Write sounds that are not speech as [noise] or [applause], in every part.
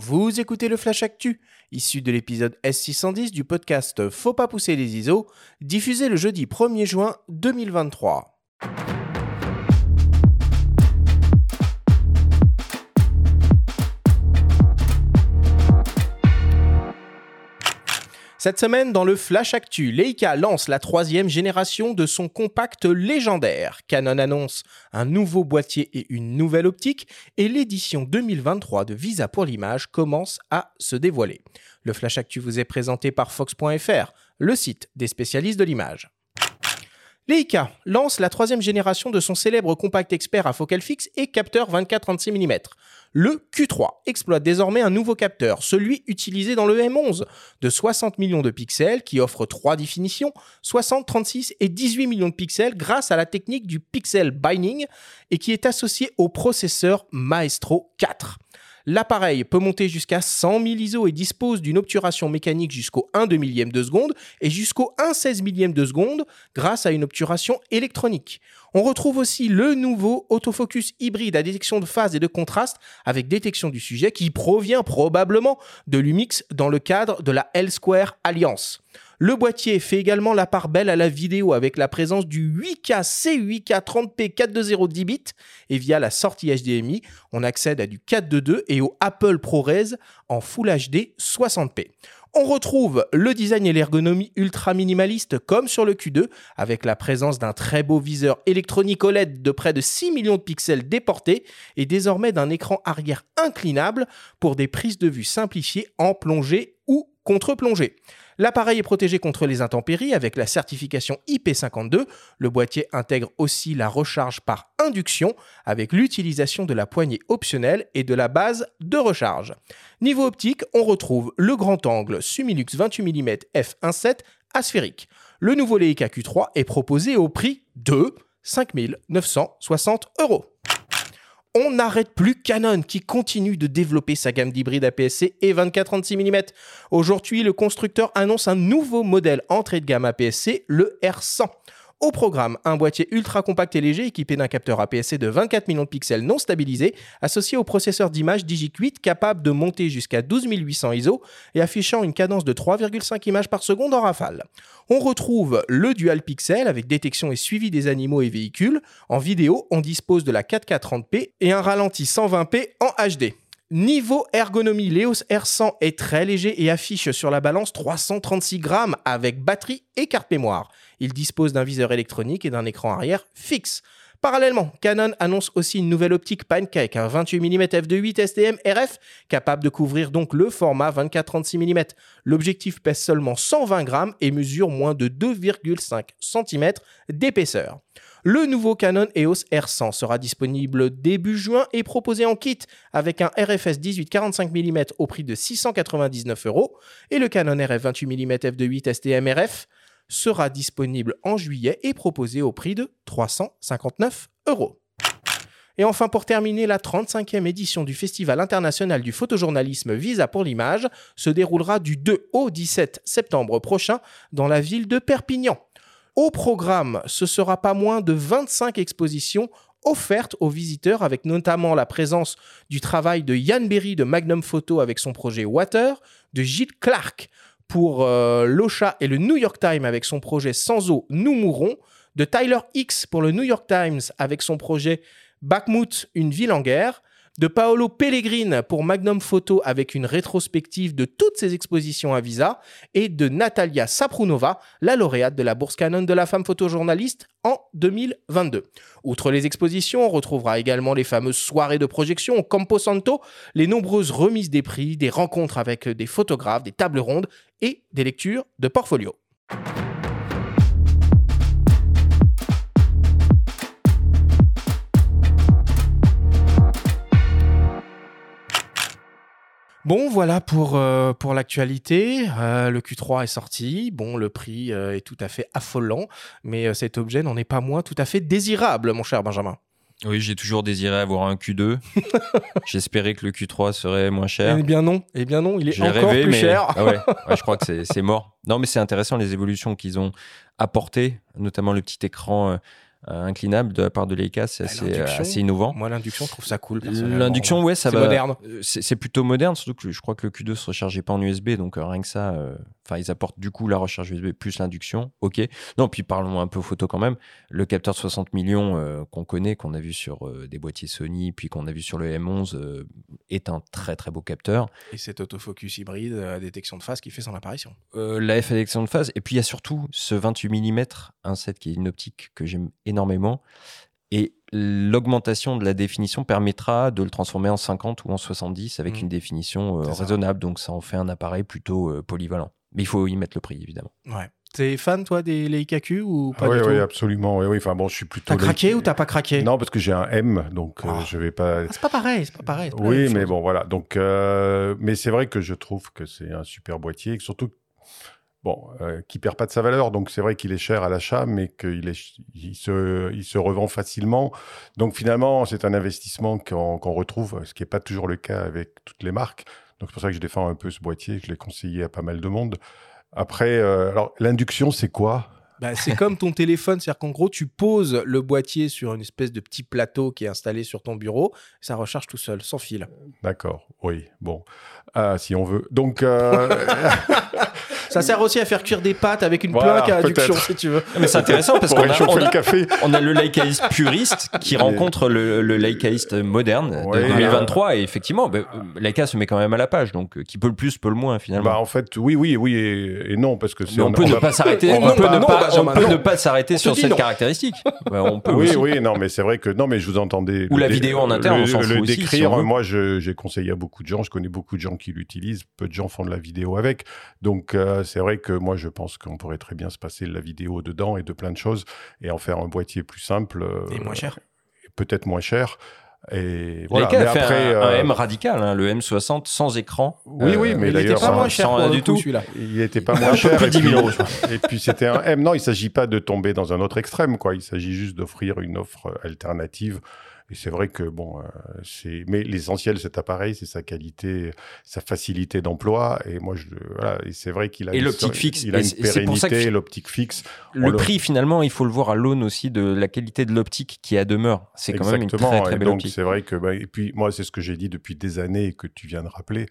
Vous écoutez le Flash Actu, issu de l'épisode S610 du podcast Faut pas pousser les ISO, diffusé le jeudi 1er juin 2023. Cette semaine, dans le Flash Actu, Leica lance la troisième génération de son compact légendaire. Canon annonce un nouveau boîtier et une nouvelle optique, et l'édition 2023 de Visa pour l'image commence à se dévoiler. Le Flash Actu vous est présenté par Fox.fr, le site des spécialistes de l'image. Leica lance la troisième génération de son célèbre compact expert à focale fixe et capteur 24-36 mm. Le Q3 exploite désormais un nouveau capteur, celui utilisé dans le M11, de 60 millions de pixels qui offre trois définitions, 60, 36 et 18 millions de pixels grâce à la technique du pixel binding et qui est associé au processeur Maestro 4. L'appareil peut monter jusqu'à 100 000 ISO et dispose d'une obturation mécanique jusqu'au 1 2 millième de seconde et jusqu'au 1 16 millième de seconde grâce à une obturation électronique. On retrouve aussi le nouveau autofocus hybride à détection de phase et de contraste avec détection du sujet qui provient probablement de l'Umix dans le cadre de la L-Square Alliance. Le boîtier fait également la part belle à la vidéo avec la présence du 8K C8K 30p 420 10 bits et via la sortie HDMI, on accède à du 422 et au Apple ProRes en Full HD 60p. On retrouve le design et l'ergonomie ultra minimaliste comme sur le Q2 avec la présence d'un très beau viseur électronique OLED de près de 6 millions de pixels déportés et désormais d'un écran arrière inclinable pour des prises de vue simplifiées en plongée ou contre-plongée. L'appareil est protégé contre les intempéries avec la certification IP52. Le boîtier intègre aussi la recharge par induction avec l'utilisation de la poignée optionnelle et de la base de recharge. Niveau optique, on retrouve le grand angle Sumilux 28 mm f1.7 asphérique. Le nouveau Leica Q3 est proposé au prix de 5960 euros on n'arrête plus Canon qui continue de développer sa gamme d'hybrides APS-C et 24-36 mm. Aujourd'hui, le constructeur annonce un nouveau modèle entrée de gamme APS-C, le R100. Au programme, un boîtier ultra compact et léger équipé d'un capteur APS-C de 24 millions de pixels non stabilisé, associé au processeur d'image Digic8 capable de monter jusqu'à 12800 ISO et affichant une cadence de 3,5 images par seconde en rafale. On retrouve le dual pixel avec détection et suivi des animaux et véhicules. En vidéo, on dispose de la 4K 30p et un ralenti 120p en HD. Niveau ergonomie, l'EOS R100 est très léger et affiche sur la balance 336 grammes avec batterie et carte mémoire. Il dispose d'un viseur électronique et d'un écran arrière fixe. Parallèlement, Canon annonce aussi une nouvelle optique Pancake, un 28 mm f2.8 STM RF, capable de couvrir donc le format 24-36 mm. L'objectif pèse seulement 120 grammes et mesure moins de 2,5 cm d'épaisseur. Le nouveau Canon EOS R100 sera disponible début juin et proposé en kit avec un RFS 18-45 mm au prix de 699 euros et le Canon RF 28 mm f2.8 STM RF sera disponible en juillet et proposé au prix de 359 euros. Et enfin, pour terminer, la 35e édition du Festival international du photojournalisme Visa pour l'image se déroulera du 2 au 17 septembre prochain dans la ville de Perpignan. Au programme, ce sera pas moins de 25 expositions offertes aux visiteurs avec notamment la présence du travail de Yann Berry de Magnum Photo avec son projet Water, de Gilles Clark pour euh, l'Ocha et le New York Times avec son projet Sans eau, nous mourrons, de Tyler X pour le New York Times avec son projet Bakhmut, une ville en guerre, de Paolo Pellegrin pour Magnum Photo avec une rétrospective de toutes ses expositions à Visa, et de Natalia Saprunova, la lauréate de la bourse Canon de la femme photojournaliste en 2022. Outre les expositions, on retrouvera également les fameuses soirées de projection au Campo Santo, les nombreuses remises des prix, des rencontres avec des photographes, des tables rondes et des lectures de portfolio. Bon, voilà pour, euh, pour l'actualité. Euh, le Q3 est sorti. Bon, le prix euh, est tout à fait affolant, mais cet objet n'en est pas moins tout à fait désirable, mon cher Benjamin. Oui, j'ai toujours désiré avoir un Q2. [laughs] J'espérais que le Q3 serait moins cher. Eh bien non, eh bien non, il est encore plus cher. Ah ouais, je crois que c'est mort. Non, mais c'est intéressant les évolutions qu'ils ont apportées, notamment le petit écran inclinable de la part de Leica, c'est Ah, assez, innovant. Moi, l'induction, je trouve ça cool. L'induction, ouais, ça C'est va. moderne. Euh, C'est plutôt moderne, surtout que je crois que le Q2 se rechargeait pas en USB, donc euh, rien que ça, euh, enfin, ils apportent du coup la recharge USB plus l'induction. Ok. Non, puis parlons un peu photo quand même. Le capteur de 60 millions euh, qu'on connaît, qu'on a vu sur euh, des boîtiers Sony, puis qu'on a vu sur le M11, euh, est un très très beau capteur. Et cet autofocus hybride euh, à détection de face qui fait son apparition. Euh, la F élection de phase. Et puis il y a surtout ce 28 mm, un set qui est une optique que j'aime énormément. Et l'augmentation de la définition permettra de le transformer en 50 ou en 70 avec Mm. une définition euh, raisonnable. Donc ça en fait un appareil plutôt euh, polyvalent. Mais il faut y mettre le prix, évidemment. Ouais. T'es fan, toi, des Leica Q ou pas oui, du tout? oui, absolument. Oui, oui. Enfin bon, je suis plutôt. T'as craqué ou t'as pas craqué? Non, parce que j'ai un M, donc euh, Ah. je vais pas. Ah, C'est pas pareil, c'est pas pareil. c'est pas la Oui, mais chose. bon, voilà. Donc, euh, mais c'est vrai que je trouve que c'est un super boîtier, et que surtout, bon, euh, qui perd pas de sa valeur. Donc, c'est vrai qu'il est cher à l'achat, mais qu'il est, il se, il se revend facilement. Donc, finalement, c'est un investissement qu'on qu'on retrouve, ce qui n'est pas toujours le cas avec toutes les marques. Donc, c'est pour ça que je défends un peu ce boîtier. Je l'ai conseillé à pas mal de monde. Après, euh, alors, l'induction, c'est quoi? Bah, c'est comme ton téléphone, c'est-à-dire qu'en gros, tu poses le boîtier sur une espèce de petit plateau qui est installé sur ton bureau, ça recharge tout seul, sans fil. D'accord, oui, bon, Ah, si on veut. Donc, euh, [laughs] Ça sert aussi à faire cuire des pâtes avec une Voilà, plaque à induction, peut-être. si tu veux. [laughs] Mais c'est intéressant parce qu'on a, le café. [laughs] on a le Leicaïste puriste qui Et- rencontre le, le Leicaïste moderne Ouais, de 2023. Et effectivement, bah, euh, Leica se met quand même à la page. Donc, euh, qui peut le plus, peut le moins finalement. Bah, en fait, oui, oui, oui et, et non, parce que c'est. On peut ne pas s'arrêter. on On va peut pas- ne non, pas, Benjamin, on peut non. ne pas s'arrêter On sur cette non. caractéristique. On peut Oui, aussi. oui, non, mais c'est vrai que non, mais je vous entendais. Ou la dé- vidéo en interne, le- décrire. moi, j'ai conseillé à beaucoup de gens. Je connais beaucoup de gens qui l'utilisent. Peu de gens font de la vidéo avec. Donc, euh, c'est vrai que moi, je pense qu'on pourrait très bien se passer de la vidéo dedans et de plein de choses et en faire un boîtier plus simple. euh, Et moins cher. Peut-être moins cher. Et voilà. Leica Mais a fait après, un, un euh, M radical, hein, le M60 sans écran. Oui, oui, mais il était d'ailleurs, pas moins cher sans du tout. celui-là. Il n'était pas moins cher. et 10 000 puis-. [laughs] Et puis c'était un M. Non, il ne s'agit pas de tomber dans un autre extrême, quoi. Il s'agit juste d'offrir une offre alternative. Et c'est vrai que bon, euh, c'est. Mais l'essentiel de cet appareil, c'est sa qualité, sa facilité d'emploi. Et moi, je voilà. Et c'est vrai qu'il a. Et une- l'optique fixe. Il a Et une pérennité, l'optique fixe. Le le- prix, finalement, il faut le voir à l'aune aussi de la qualité de l'optique qui à demeure. C'est quand même une très très et belle donc optique. c'est vrai que bah, et puis moi c'est ce que j'ai dit depuis des années et que tu viens de rappeler,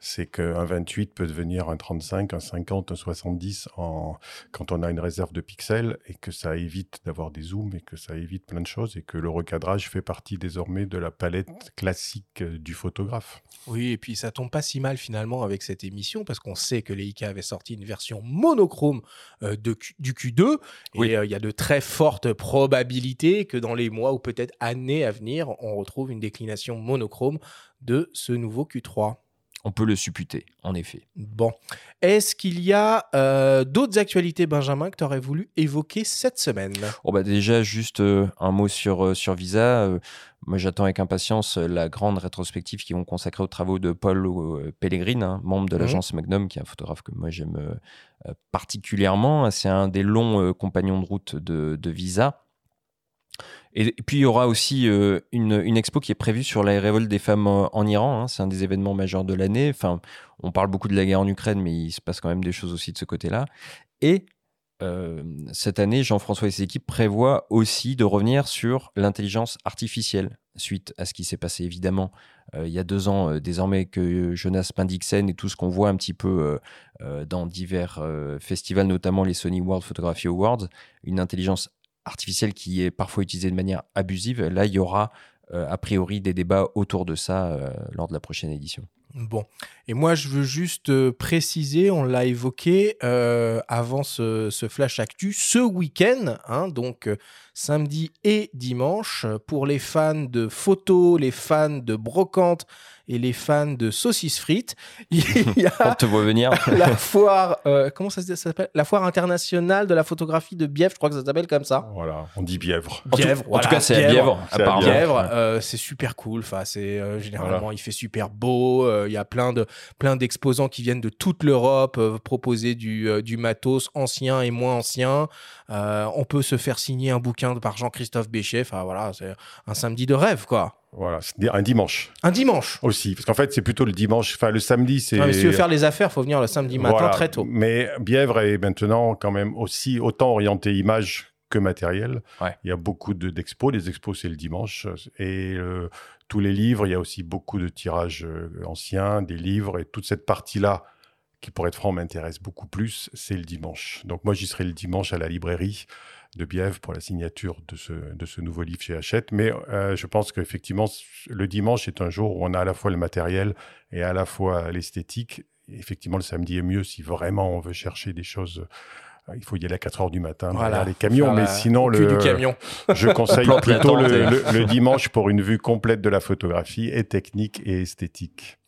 c'est qu'un 28 peut devenir un 35, un 50, un 70 en quand on a une réserve de pixels et que ça évite d'avoir des zooms et que ça évite plein de choses et que le recadrage fait partie désormais de la palette classique euh, du photographe. Oui, et puis ça tombe pas si mal finalement avec cette émission parce qu'on sait que Leica avait sorti une version monochrome euh, de du Q2 Oui. et euh, il y a de très fortes probabilités que dans les mois ou peut-être années à venir, on retrouve une déclination monochrome de ce nouveau Q3. On peut le supputer, en effet. Bon, est-ce qu'il y a euh, d'autres actualités, Benjamin, que tu aurais voulu évoquer cette semaine? Bon bah déjà juste euh, un mot sur euh, sur Visa. Moi j'attends avec impatience la grande rétrospective qu'ils vont consacrer aux travaux de Paul Pellegrin, hein, membre de Mhm. l'agence Magnum, qui est un photographe que moi j'aime particulièrement. C'est un des longs compagnons de route de, de Visa. Et, puis il y aura aussi euh, une, une expo qui est prévue sur la révolte des femmes en Iran. hein. C'est un des événements majeurs de l'année. Enfin, on parle beaucoup de la guerre en Ukraine, mais il se passe quand même des choses aussi de ce côté-là. Et euh, cette année, Jean-François et ses équipes prévoient aussi de revenir sur l'intelligence artificielle, suite à ce qui s'est passé évidemment euh, il y a deux ans, désormais que Jonas Bendixen et tout ce qu'on voit un petit peu dans divers festivals, notamment les Sony World Photography Awards, une intelligence artificielle qui est parfois utilisée de manière abusive. Là, il y aura euh, a priori des débats autour de ça euh, lors de la prochaine édition. Bon, et moi je veux juste euh, préciser, on l'a évoqué avant ce, ce flash actu, ce week-end, hein, donc samedi et dimanche, pour les fans de photos, les fans de brocante et les fans de saucisses frites, [laughs] il y On a te voit venir. [laughs] la foire, euh, comment ça s'appelle? La foire internationale de la photographie de Bièvre, je crois que ça s'appelle comme ça. Voilà, on dit bièvre. En tout- Bièvre, en tout cas, c'est à Bièvre. Bièvre, euh, c'est super cool. Enfin, c'est euh, généralement il fait super beau. euh, Il y a plein de plein d'exposants qui viennent de toute l'Europe euh, proposer du euh, du matos ancien et moins ancien. Euh, on peut se faire signer un bouquin par Jean-Christophe Béchet. Enfin voilà, c'est un samedi de rêve quoi. Voilà, un dimanche Un dimanche. aussi, parce qu'en fait c'est plutôt le dimanche. Enfin le samedi c'est. Ouais, si tu veux faire les affaires, faut venir le samedi matin Voilà. très tôt. Mais Bièvre est maintenant quand même aussi autant orienté image que matériel. Ouais. Il y a beaucoup de- d'expos. les expos, c'est le dimanche. Et euh, tous les livres, il y a aussi beaucoup de tirages euh, anciens, des livres. Et toute cette partie-là, qui pour être franc m'intéresse beaucoup plus, c'est le dimanche. Donc moi, j'y serai le dimanche à la librairie de Bièvre pour la signature de ce, de ce nouveau livre chez Hachette. Mais euh, je pense qu'effectivement, le dimanche est un jour où on a à la fois le matériel et à la fois l'esthétique. Effectivement, le samedi est mieux si vraiment on veut chercher des choses. euh, Il faut y aller à 4 heures du matin Voilà, les camions, mais sinon, le, du camion. [laughs] je conseille plutôt le- le dimanche pour une vue complète de la photographie et technique et esthétique.